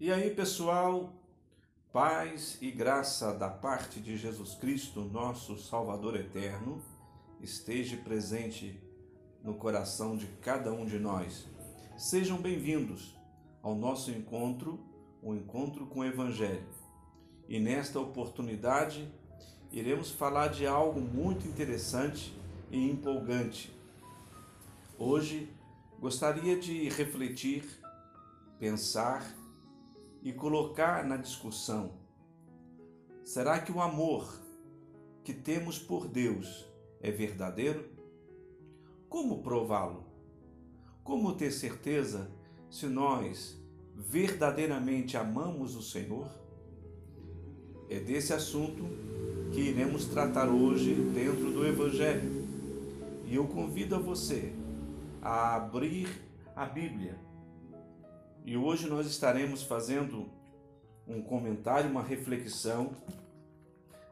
E aí, pessoal, paz e graça da parte de Jesus Cristo, nosso Salvador eterno, esteja presente no coração de cada um de nós. Sejam bem-vindos ao nosso encontro, o um encontro com o Evangelho. E nesta oportunidade, iremos falar de algo muito interessante e empolgante. Hoje, gostaria de refletir, pensar e colocar na discussão: será que o amor que temos por Deus é verdadeiro? Como prová-lo? Como ter certeza se nós verdadeiramente amamos o Senhor? É desse assunto que iremos tratar hoje dentro do Evangelho. E eu convido a você a abrir a Bíblia e hoje nós estaremos fazendo um comentário, uma reflexão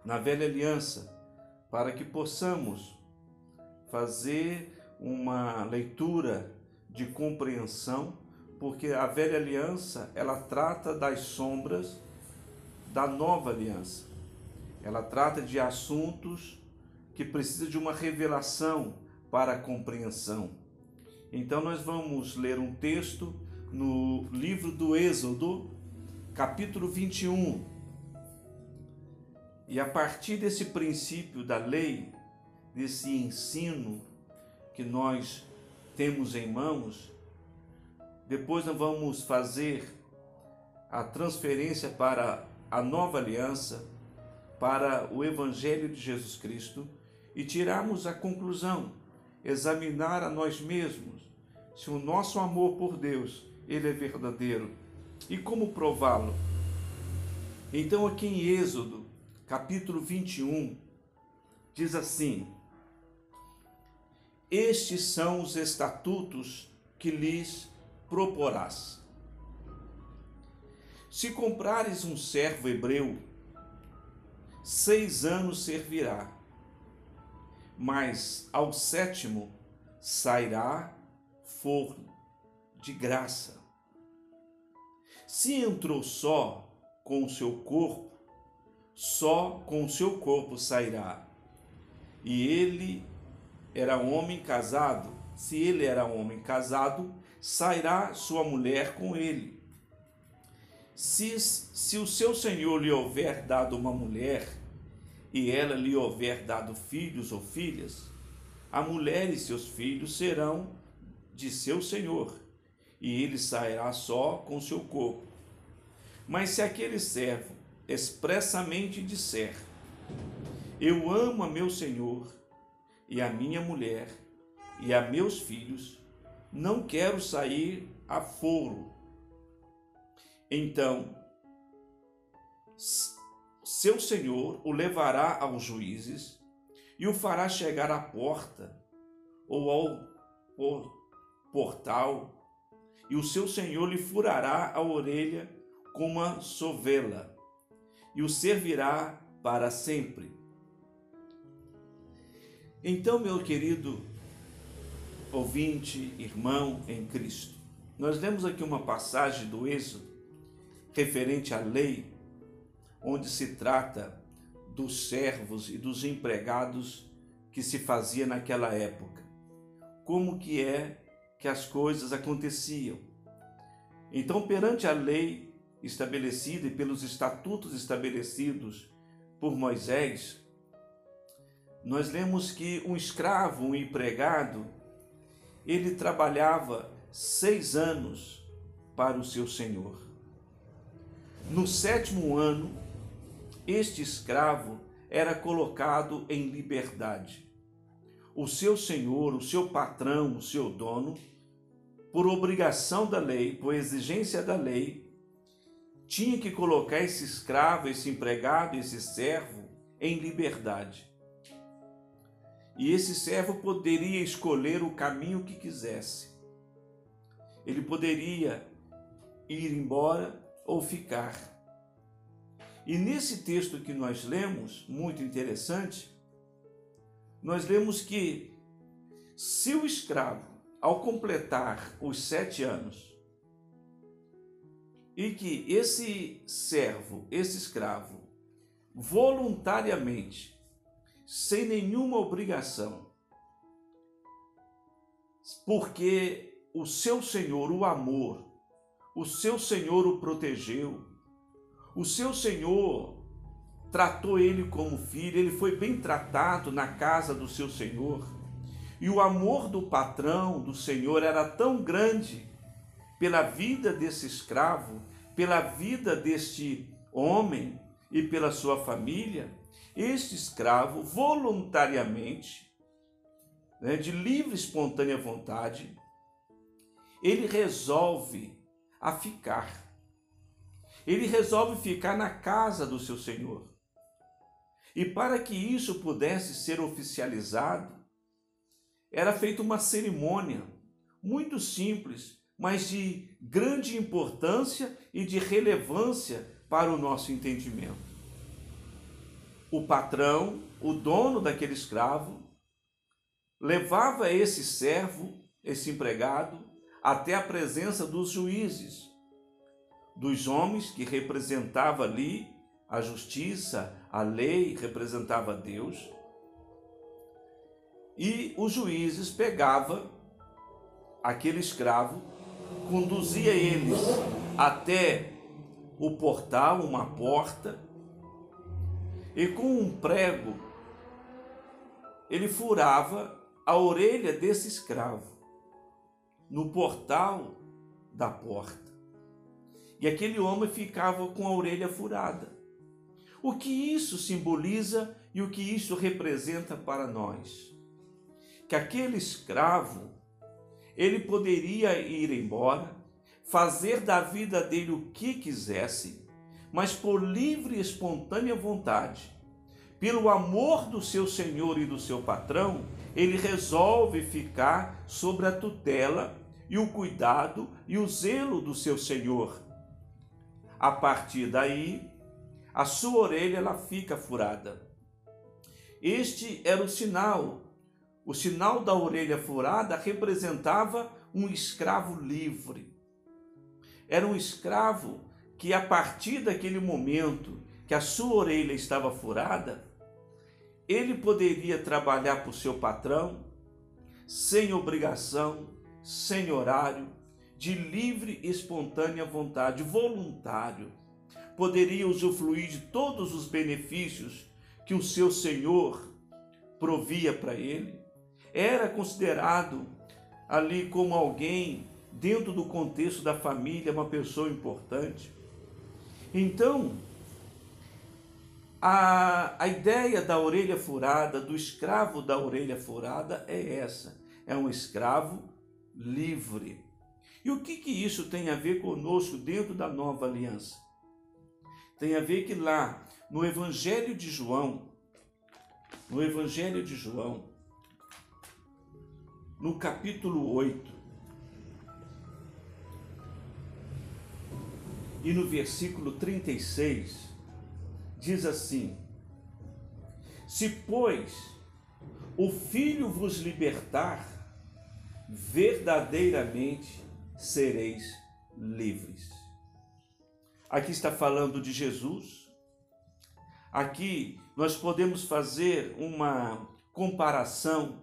na velha aliança, para que possamos fazer uma leitura de compreensão, porque a velha aliança, ela trata das sombras da nova aliança. Ela trata de assuntos que precisam de uma revelação para a compreensão. Então nós vamos ler um texto no livro do Êxodo, capítulo 21. E a partir desse princípio da lei, desse ensino que nós temos em mãos, depois nós vamos fazer a transferência para a nova aliança, para o Evangelho de Jesus Cristo e tirarmos a conclusão, examinar a nós mesmos se o nosso amor por Deus ele é verdadeiro. E como prová-lo? Então, aqui em Êxodo, capítulo 21, diz assim: Estes são os estatutos que lhes proporás. Se comprares um servo hebreu, seis anos servirá, mas ao sétimo sairá forno de graça. Se entrou só com o seu corpo, só com o seu corpo sairá. E ele era homem casado, se ele era homem casado, sairá sua mulher com ele. Se, se o seu senhor lhe houver dado uma mulher, e ela lhe houver dado filhos ou filhas, a mulher e seus filhos serão de seu senhor, e ele sairá só com seu corpo. Mas se aquele servo expressamente disser: Eu amo a meu senhor e a minha mulher e a meus filhos, não quero sair a foro. Então, seu senhor o levará aos juízes e o fará chegar à porta ou ao portal e o seu senhor lhe furará a orelha com uma sovela, e o servirá para sempre. Então, meu querido ouvinte, irmão em Cristo, nós lemos aqui uma passagem do Êxodo referente à lei, onde se trata dos servos e dos empregados que se fazia naquela época. Como que é que as coisas aconteciam. Então, perante a lei estabelecida e pelos estatutos estabelecidos por Moisés, nós lemos que um escravo, um empregado, ele trabalhava seis anos para o seu senhor. No sétimo ano, este escravo era colocado em liberdade. O seu senhor, o seu patrão, o seu dono, por obrigação da lei, por exigência da lei, tinha que colocar esse escravo, esse empregado, esse servo em liberdade. E esse servo poderia escolher o caminho que quisesse. Ele poderia ir embora ou ficar. E nesse texto que nós lemos, muito interessante, nós lemos que se o escravo ao completar os sete anos, e que esse servo, esse escravo, voluntariamente, sem nenhuma obrigação, porque o seu Senhor o amor, o seu Senhor o protegeu, o seu Senhor tratou ele como filho, ele foi bem tratado na casa do seu Senhor. E o amor do patrão, do Senhor, era tão grande pela vida desse escravo, pela vida deste homem e pela sua família, este escravo voluntariamente, né, de livre e espontânea vontade, ele resolve a ficar. Ele resolve ficar na casa do seu senhor. E para que isso pudesse ser oficializado, era feita uma cerimônia muito simples, mas de grande importância e de relevância para o nosso entendimento. O patrão, o dono daquele escravo, levava esse servo, esse empregado, até a presença dos juízes, dos homens que representava ali a justiça, a lei representava Deus. E os juízes pegava aquele escravo, conduzia eles até o portal, uma porta, e com um prego ele furava a orelha desse escravo no portal da porta. E aquele homem ficava com a orelha furada. O que isso simboliza e o que isso representa para nós? Que aquele escravo, ele poderia ir embora, fazer da vida dele o que quisesse, mas por livre e espontânea vontade, pelo amor do seu senhor e do seu patrão, ele resolve ficar sobre a tutela e o cuidado e o zelo do seu senhor. A partir daí, a sua orelha ela fica furada. Este era o sinal. O sinal da orelha furada representava um escravo livre. Era um escravo que, a partir daquele momento que a sua orelha estava furada, ele poderia trabalhar para o seu patrão sem obrigação, sem horário, de livre e espontânea vontade, voluntário poderia usufruir de todos os benefícios que o seu Senhor provia para ele. Era considerado ali como alguém dentro do contexto da família, uma pessoa importante. Então, a, a ideia da orelha furada, do escravo da orelha furada, é essa: é um escravo livre. E o que, que isso tem a ver conosco dentro da nova aliança? tem a ver que lá no Evangelho de João, no Evangelho de João, no capítulo 8, e no versículo 36, diz assim: Se, pois, o Filho vos libertar, verdadeiramente sereis livres. Aqui está falando de Jesus. Aqui nós podemos fazer uma comparação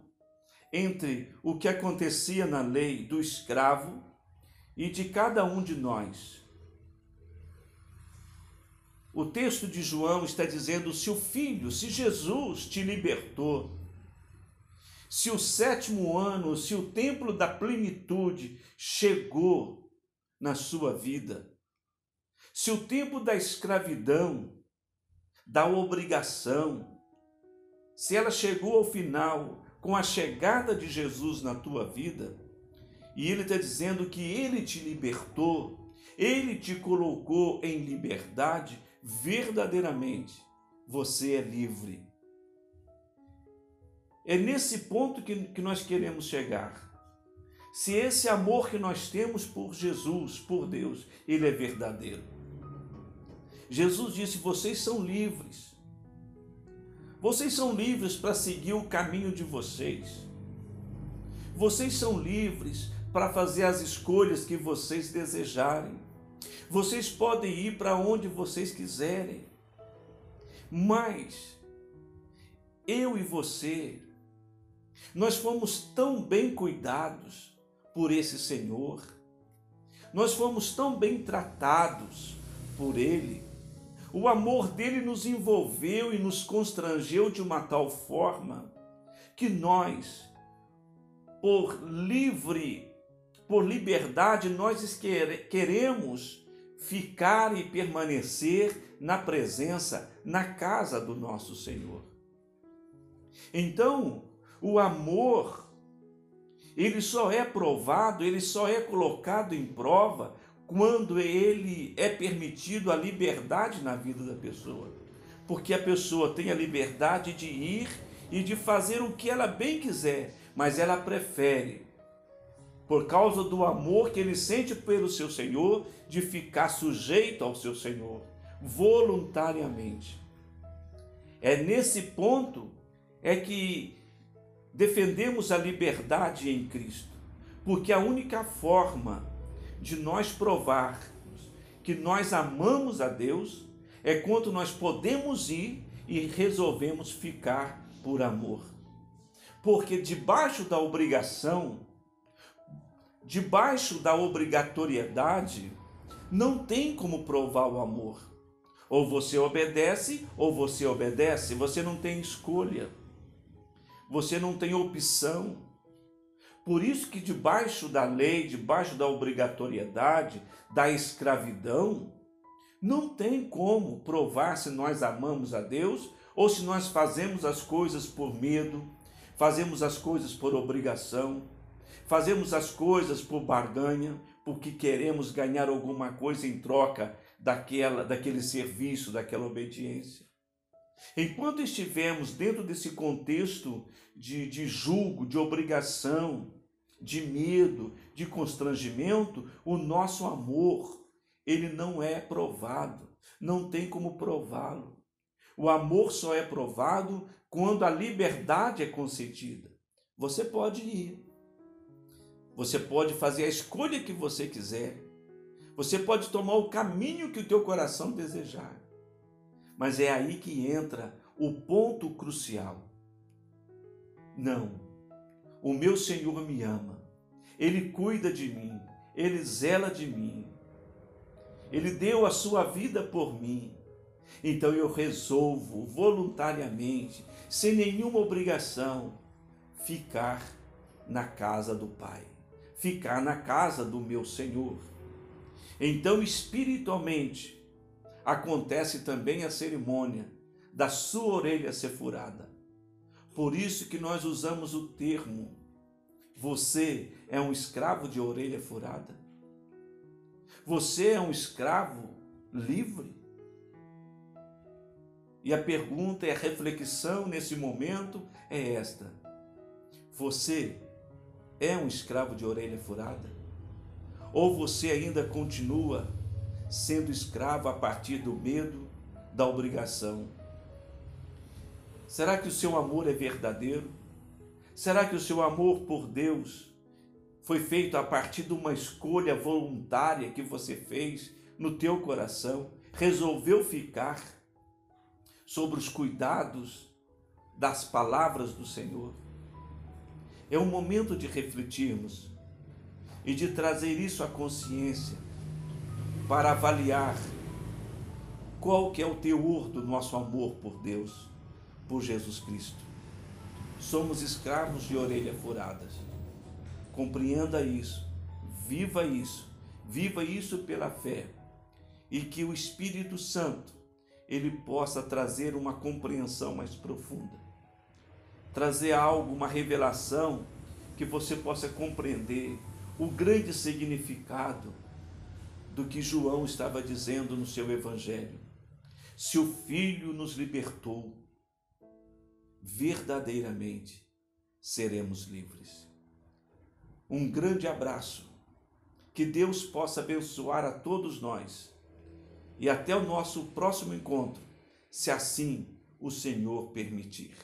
entre o que acontecia na lei do escravo e de cada um de nós. O texto de João está dizendo: se o Filho, se Jesus te libertou, se o sétimo ano, se o templo da plenitude chegou na sua vida, se o tempo da escravidão, da obrigação, se ela chegou ao final com a chegada de Jesus na tua vida, e ele está dizendo que ele te libertou, ele te colocou em liberdade, verdadeiramente você é livre. É nesse ponto que, que nós queremos chegar. Se esse amor que nós temos por Jesus, por Deus, ele é verdadeiro. Jesus disse: Vocês são livres. Vocês são livres para seguir o caminho de vocês. Vocês são livres para fazer as escolhas que vocês desejarem. Vocês podem ir para onde vocês quiserem. Mas eu e você, nós fomos tão bem cuidados por esse Senhor, nós fomos tão bem tratados por Ele, o amor dele nos envolveu e nos constrangeu de uma tal forma que nós, por livre, por liberdade, nós queremos ficar e permanecer na presença, na casa do nosso Senhor. Então, o amor, ele só é provado, ele só é colocado em prova quando ele é permitido a liberdade na vida da pessoa. Porque a pessoa tem a liberdade de ir e de fazer o que ela bem quiser, mas ela prefere por causa do amor que ele sente pelo seu Senhor, de ficar sujeito ao seu Senhor, voluntariamente. É nesse ponto é que defendemos a liberdade em Cristo, porque a única forma de nós provarmos que nós amamos a Deus é quando nós podemos ir e resolvemos ficar por amor. Porque debaixo da obrigação, debaixo da obrigatoriedade, não tem como provar o amor. Ou você obedece, ou você obedece, você não tem escolha. Você não tem opção. Por isso que debaixo da lei, debaixo da obrigatoriedade, da escravidão, não tem como provar se nós amamos a Deus ou se nós fazemos as coisas por medo, fazemos as coisas por obrigação Fazemos as coisas por barganha, porque queremos ganhar alguma coisa em troca daquela, daquele serviço, daquela obediência. Enquanto estivermos dentro desse contexto de, de julgo, de obrigação, de medo, de constrangimento, o nosso amor, ele não é provado, não tem como prová-lo. O amor só é provado quando a liberdade é concedida. Você pode ir, você pode fazer a escolha que você quiser. Você pode tomar o caminho que o teu coração desejar. Mas é aí que entra o ponto crucial. Não. O meu Senhor me ama. Ele cuida de mim. Ele zela de mim. Ele deu a sua vida por mim. Então eu resolvo voluntariamente, sem nenhuma obrigação, ficar na casa do Pai ficar na casa do meu Senhor. Então, espiritualmente, acontece também a cerimônia da sua orelha ser furada. Por isso que nós usamos o termo: você é um escravo de orelha furada? Você é um escravo livre? E a pergunta e a reflexão nesse momento é esta: você é um escravo de orelha furada? Ou você ainda continua sendo escravo a partir do medo, da obrigação? Será que o seu amor é verdadeiro? Será que o seu amor por Deus foi feito a partir de uma escolha voluntária que você fez no teu coração? Resolveu ficar sobre os cuidados das palavras do Senhor? É um momento de refletirmos e de trazer isso à consciência para avaliar qual que é o teor do nosso amor por Deus, por Jesus Cristo. Somos escravos de orelha furadas. Compreenda isso, viva isso, viva isso pela fé e que o Espírito Santo ele possa trazer uma compreensão mais profunda trazer algo, uma revelação, que você possa compreender o grande significado do que João estava dizendo no seu Evangelho. Se o Filho nos libertou, verdadeiramente seremos livres. Um grande abraço. Que Deus possa abençoar a todos nós. E até o nosso próximo encontro, se assim o Senhor permitir.